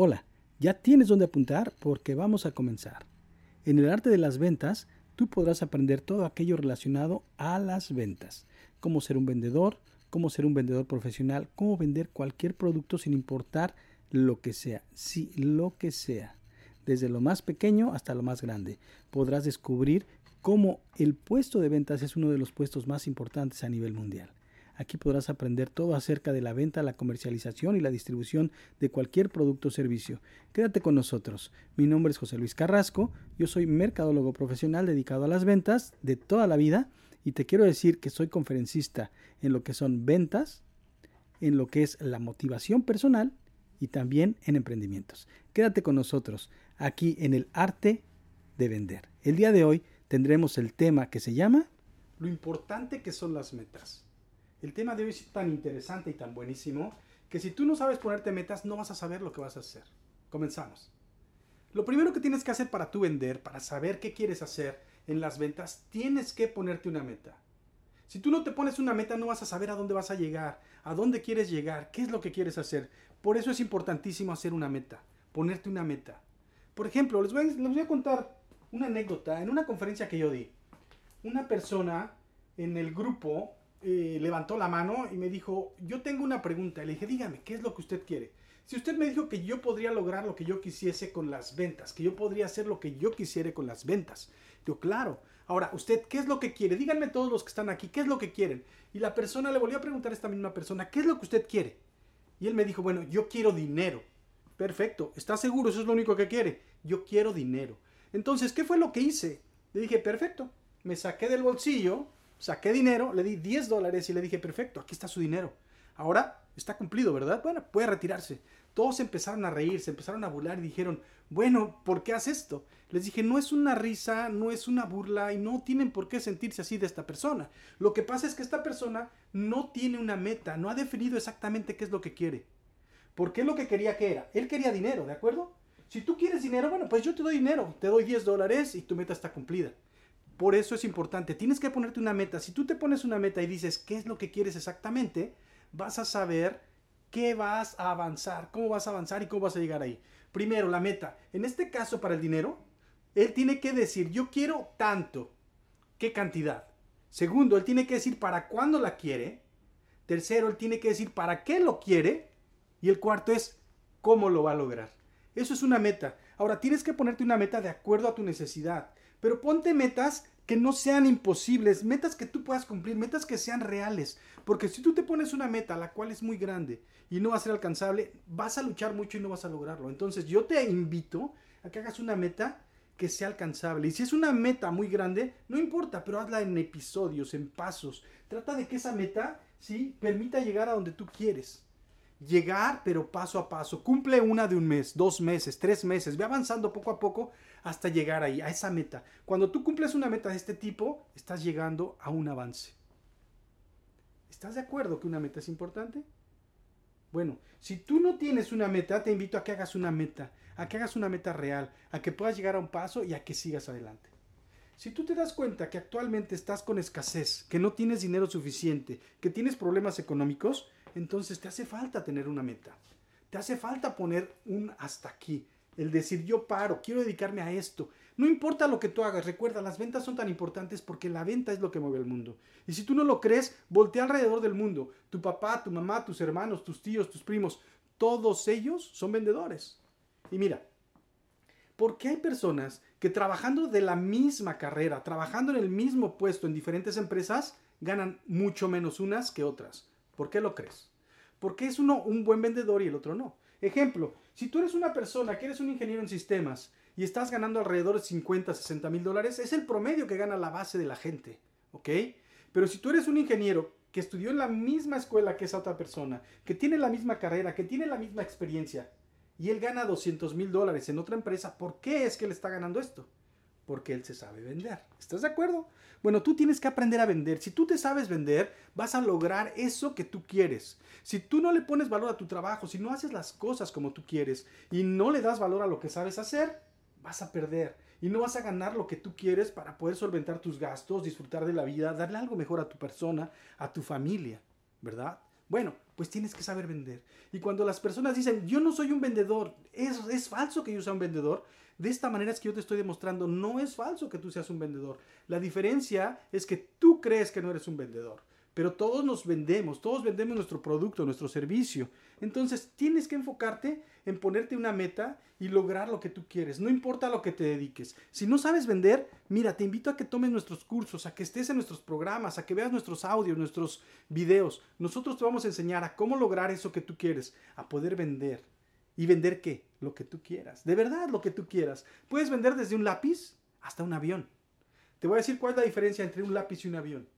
Hola, ya tienes dónde apuntar porque vamos a comenzar. En el arte de las ventas, tú podrás aprender todo aquello relacionado a las ventas. Cómo ser un vendedor, cómo ser un vendedor profesional, cómo vender cualquier producto sin importar lo que sea. Sí, lo que sea. Desde lo más pequeño hasta lo más grande. Podrás descubrir cómo el puesto de ventas es uno de los puestos más importantes a nivel mundial. Aquí podrás aprender todo acerca de la venta, la comercialización y la distribución de cualquier producto o servicio. Quédate con nosotros. Mi nombre es José Luis Carrasco, yo soy mercadólogo profesional dedicado a las ventas de toda la vida y te quiero decir que soy conferencista en lo que son ventas, en lo que es la motivación personal y también en emprendimientos. Quédate con nosotros aquí en el arte de vender. El día de hoy tendremos el tema que se llama Lo importante que son las metas. El tema de hoy es tan interesante y tan buenísimo que si tú no sabes ponerte metas no vas a saber lo que vas a hacer. Comenzamos. Lo primero que tienes que hacer para tú vender, para saber qué quieres hacer en las ventas, tienes que ponerte una meta. Si tú no te pones una meta no vas a saber a dónde vas a llegar, a dónde quieres llegar, qué es lo que quieres hacer. Por eso es importantísimo hacer una meta, ponerte una meta. Por ejemplo, les voy, les voy a contar una anécdota en una conferencia que yo di. Una persona en el grupo eh, levantó la mano y me dijo, yo tengo una pregunta. Le dije, dígame, ¿qué es lo que usted quiere? Si usted me dijo que yo podría lograr lo que yo quisiese con las ventas, que yo podría hacer lo que yo quisiera con las ventas. Digo, claro. Ahora, ¿usted qué es lo que quiere? Díganme todos los que están aquí, ¿qué es lo que quieren? Y la persona le volvió a preguntar a esta misma persona, ¿qué es lo que usted quiere? Y él me dijo, bueno, yo quiero dinero. Perfecto, ¿está seguro? Eso es lo único que quiere. Yo quiero dinero. Entonces, ¿qué fue lo que hice? Le dije, perfecto. Me saqué del bolsillo saqué dinero, le di 10 dólares y le dije, perfecto, aquí está su dinero. Ahora está cumplido, ¿verdad? Bueno, puede retirarse. Todos empezaron a reír, se empezaron a burlar y dijeron, bueno, ¿por qué haces esto? Les dije, no es una risa, no es una burla y no tienen por qué sentirse así de esta persona. Lo que pasa es que esta persona no tiene una meta, no ha definido exactamente qué es lo que quiere. ¿Por qué lo que quería que era? Él quería dinero, ¿de acuerdo? Si tú quieres dinero, bueno, pues yo te doy dinero, te doy 10 dólares y tu meta está cumplida. Por eso es importante, tienes que ponerte una meta. Si tú te pones una meta y dices qué es lo que quieres exactamente, vas a saber qué vas a avanzar, cómo vas a avanzar y cómo vas a llegar ahí. Primero, la meta. En este caso, para el dinero, él tiene que decir, yo quiero tanto. ¿Qué cantidad? Segundo, él tiene que decir para cuándo la quiere. Tercero, él tiene que decir para qué lo quiere. Y el cuarto es cómo lo va a lograr. Eso es una meta. Ahora, tienes que ponerte una meta de acuerdo a tu necesidad. Pero ponte metas que no sean imposibles, metas que tú puedas cumplir, metas que sean reales. Porque si tú te pones una meta, la cual es muy grande y no va a ser alcanzable, vas a luchar mucho y no vas a lograrlo. Entonces yo te invito a que hagas una meta que sea alcanzable. Y si es una meta muy grande, no importa, pero hazla en episodios, en pasos. Trata de que esa meta, sí, permita llegar a donde tú quieres llegar, pero paso a paso. Cumple una de un mes, dos meses, tres meses. Ve avanzando poco a poco hasta llegar ahí, a esa meta. Cuando tú cumples una meta de este tipo, estás llegando a un avance. ¿Estás de acuerdo que una meta es importante? Bueno, si tú no tienes una meta, te invito a que hagas una meta, a que hagas una meta real, a que puedas llegar a un paso y a que sigas adelante. Si tú te das cuenta que actualmente estás con escasez, que no tienes dinero suficiente, que tienes problemas económicos, entonces te hace falta tener una meta. Te hace falta poner un hasta aquí. El decir yo paro, quiero dedicarme a esto. No importa lo que tú hagas, recuerda, las ventas son tan importantes porque la venta es lo que mueve el mundo. Y si tú no lo crees, voltea alrededor del mundo. Tu papá, tu mamá, tus hermanos, tus tíos, tus primos, todos ellos son vendedores. Y mira, ¿por qué hay personas que trabajando de la misma carrera, trabajando en el mismo puesto en diferentes empresas, ganan mucho menos unas que otras? ¿Por qué lo crees? Porque es uno un buen vendedor y el otro no. Ejemplo, si tú eres una persona que eres un ingeniero en sistemas y estás ganando alrededor de 50, 60 mil dólares, es el promedio que gana la base de la gente, ¿ok? Pero si tú eres un ingeniero que estudió en la misma escuela que esa otra persona, que tiene la misma carrera, que tiene la misma experiencia, y él gana 200 mil dólares en otra empresa, ¿por qué es que él está ganando esto? Porque él se sabe vender. ¿Estás de acuerdo? Bueno, tú tienes que aprender a vender. Si tú te sabes vender, vas a lograr eso que tú quieres. Si tú no le pones valor a tu trabajo, si no haces las cosas como tú quieres y no le das valor a lo que sabes hacer, vas a perder y no vas a ganar lo que tú quieres para poder solventar tus gastos, disfrutar de la vida, darle algo mejor a tu persona, a tu familia, ¿verdad? Bueno, pues tienes que saber vender. Y cuando las personas dicen, yo no soy un vendedor, es, falso que yo sea un vendedor, de esta manera es que yo te estoy demostrando, no es falso que tú seas un vendedor. La diferencia es que tú crees que no eres un vendedor. Pero todos nos vendemos, todos vendemos nuestro producto, nuestro servicio. Entonces tienes que enfocarte en ponerte una meta y lograr lo que tú quieres. No importa lo que te dediques. Si no sabes vender, mira, te invito a que tomes nuestros cursos, a que estés en nuestros programas, a que veas nuestros audios, nuestros videos. Nosotros te vamos a enseñar a cómo lograr eso que tú quieres, a poder vender. ¿Y vender qué? Lo que tú quieras. De verdad, lo que tú quieras. Puedes vender desde un lápiz hasta un avión. Te voy a decir cuál es la diferencia entre un lápiz y un avión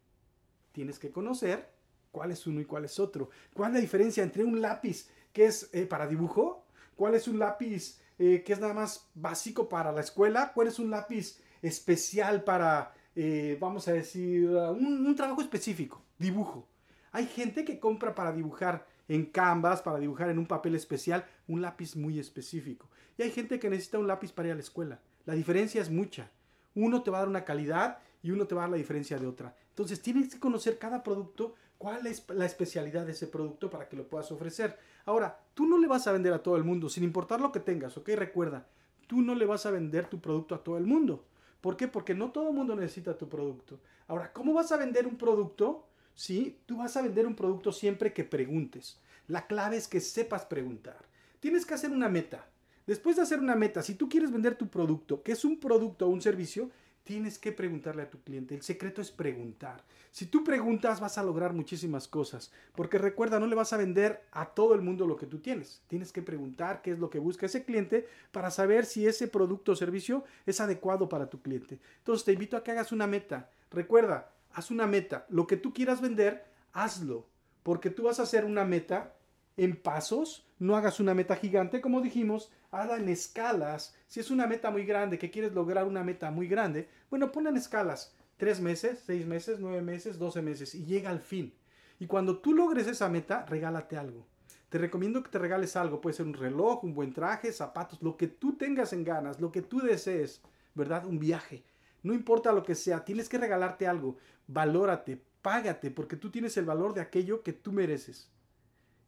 tienes que conocer cuál es uno y cuál es otro. ¿Cuál es la diferencia entre un lápiz que es eh, para dibujo? ¿Cuál es un lápiz eh, que es nada más básico para la escuela? ¿Cuál es un lápiz especial para, eh, vamos a decir, un, un trabajo específico? Dibujo. Hay gente que compra para dibujar en Canvas, para dibujar en un papel especial, un lápiz muy específico. Y hay gente que necesita un lápiz para ir a la escuela. La diferencia es mucha. Uno te va a dar una calidad y uno te va a dar la diferencia de otra. Entonces tienes que conocer cada producto, cuál es la especialidad de ese producto para que lo puedas ofrecer. Ahora, tú no le vas a vender a todo el mundo, sin importar lo que tengas, ¿ok? Recuerda, tú no le vas a vender tu producto a todo el mundo. ¿Por qué? Porque no todo el mundo necesita tu producto. Ahora, ¿cómo vas a vender un producto? Sí, tú vas a vender un producto siempre que preguntes. La clave es que sepas preguntar. Tienes que hacer una meta. Después de hacer una meta, si tú quieres vender tu producto, que es un producto o un servicio, tienes que preguntarle a tu cliente. El secreto es preguntar. Si tú preguntas vas a lograr muchísimas cosas, porque recuerda, no le vas a vender a todo el mundo lo que tú tienes. Tienes que preguntar qué es lo que busca ese cliente para saber si ese producto o servicio es adecuado para tu cliente. Entonces te invito a que hagas una meta. Recuerda, haz una meta. Lo que tú quieras vender, hazlo, porque tú vas a hacer una meta en pasos, no hagas una meta gigante, como dijimos, hazla en escalas. Si es una meta muy grande, que quieres lograr una meta muy grande, bueno, ponla en escalas. Tres meses, seis meses, nueve meses, doce meses y llega al fin. Y cuando tú logres esa meta, regálate algo. Te recomiendo que te regales algo. Puede ser un reloj, un buen traje, zapatos, lo que tú tengas en ganas, lo que tú desees, ¿verdad? Un viaje. No importa lo que sea, tienes que regalarte algo. Valórate, págate, porque tú tienes el valor de aquello que tú mereces.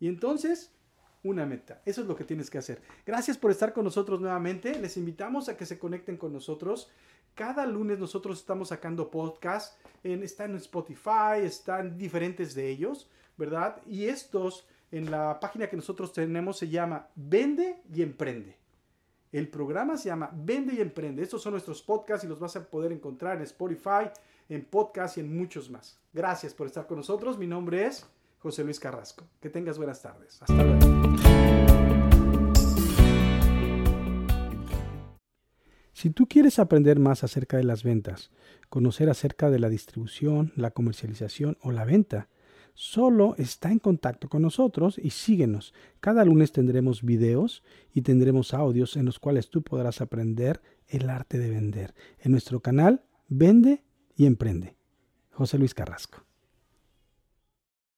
Y entonces, una meta. Eso es lo que tienes que hacer. Gracias por estar con nosotros nuevamente. Les invitamos a que se conecten con nosotros. Cada lunes nosotros estamos sacando podcast. En, están en Spotify, están diferentes de ellos, ¿verdad? Y estos en la página que nosotros tenemos se llama Vende y Emprende. El programa se llama Vende y Emprende. Estos son nuestros podcasts y los vas a poder encontrar en Spotify, en podcast y en muchos más. Gracias por estar con nosotros. Mi nombre es José Luis Carrasco. Que tengas buenas tardes. Hasta luego. Si tú quieres aprender más acerca de las ventas, conocer acerca de la distribución, la comercialización o la venta, solo está en contacto con nosotros y síguenos. Cada lunes tendremos videos y tendremos audios en los cuales tú podrás aprender el arte de vender. En nuestro canal, Vende y Emprende. José Luis Carrasco.